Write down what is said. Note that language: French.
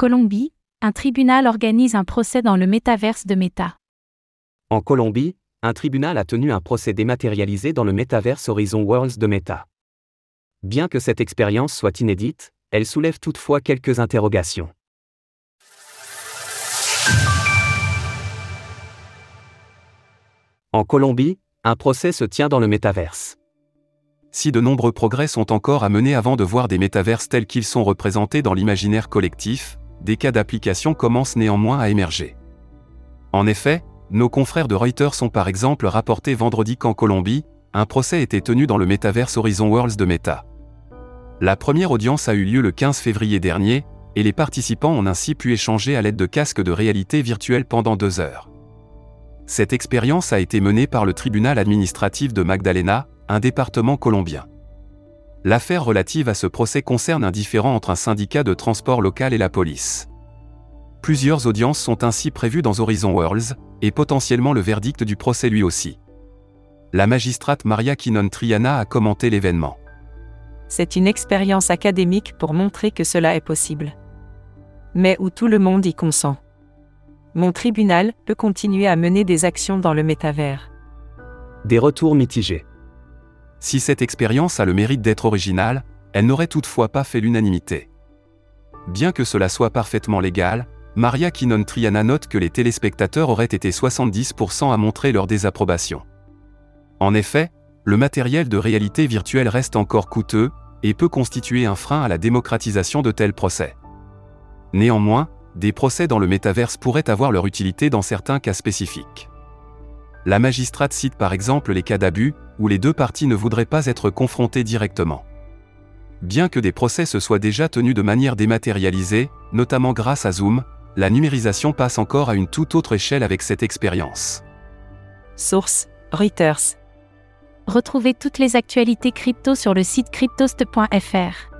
Colombie, un tribunal organise un procès dans le métaverse de Meta. En Colombie, un tribunal a tenu un procès dématérialisé dans le métaverse Horizon Worlds de Meta. Bien que cette expérience soit inédite, elle soulève toutefois quelques interrogations. En Colombie, un procès se tient dans le métaverse. Si de nombreux progrès sont encore à mener avant de voir des métaverses tels qu'ils sont représentés dans l'imaginaire collectif, des cas d'application commencent néanmoins à émerger. En effet, nos confrères de Reuters ont par exemple rapporté vendredi qu'en Colombie, un procès était tenu dans le métaverse Horizon Worlds de Meta. La première audience a eu lieu le 15 février dernier, et les participants ont ainsi pu échanger à l'aide de casques de réalité virtuelle pendant deux heures. Cette expérience a été menée par le tribunal administratif de Magdalena, un département colombien. L'affaire relative à ce procès concerne un différend entre un syndicat de transport local et la police. Plusieurs audiences sont ainsi prévues dans Horizon Worlds, et potentiellement le verdict du procès lui aussi. La magistrate Maria Kinon Triana a commenté l'événement. C'est une expérience académique pour montrer que cela est possible. Mais où tout le monde y consent. Mon tribunal peut continuer à mener des actions dans le métavers. Des retours mitigés. Si cette expérience a le mérite d'être originale, elle n'aurait toutefois pas fait l'unanimité. Bien que cela soit parfaitement légal, Maria Kinon Triana note que les téléspectateurs auraient été 70% à montrer leur désapprobation. En effet, le matériel de réalité virtuelle reste encore coûteux, et peut constituer un frein à la démocratisation de tels procès. Néanmoins, des procès dans le métaverse pourraient avoir leur utilité dans certains cas spécifiques. La magistrate cite par exemple les cas d'abus, où les deux parties ne voudraient pas être confrontées directement. Bien que des procès se soient déjà tenus de manière dématérialisée, notamment grâce à Zoom, la numérisation passe encore à une toute autre échelle avec cette expérience. Source Reuters. Retrouvez toutes les actualités crypto sur le site cryptost.fr.